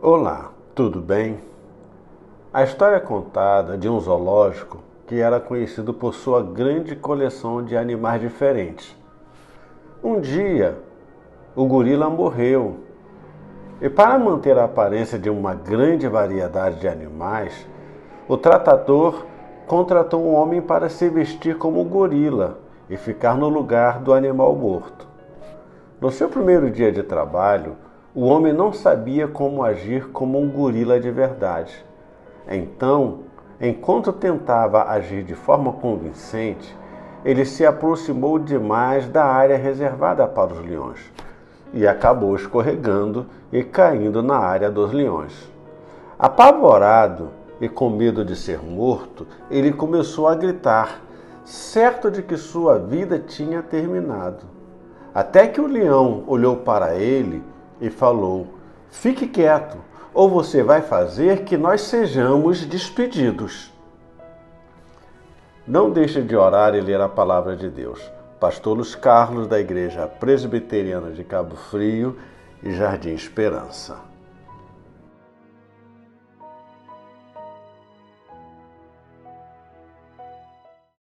Olá, tudo bem? A história é contada de um zoológico que era conhecido por sua grande coleção de animais diferentes. Um dia, o gorila morreu e, para manter a aparência de uma grande variedade de animais, o tratador contratou um homem para se vestir como gorila e ficar no lugar do animal morto. No seu primeiro dia de trabalho, o homem não sabia como agir como um gorila de verdade. Então, enquanto tentava agir de forma convincente, ele se aproximou demais da área reservada para os leões e acabou escorregando e caindo na área dos leões. Apavorado e com medo de ser morto, ele começou a gritar, certo de que sua vida tinha terminado. Até que o leão olhou para ele e falou: Fique quieto, ou você vai fazer que nós sejamos despedidos. Não deixe de orar e ler a palavra de Deus. Pastor Luiz Carlos, da Igreja Presbiteriana de Cabo Frio e Jardim Esperança.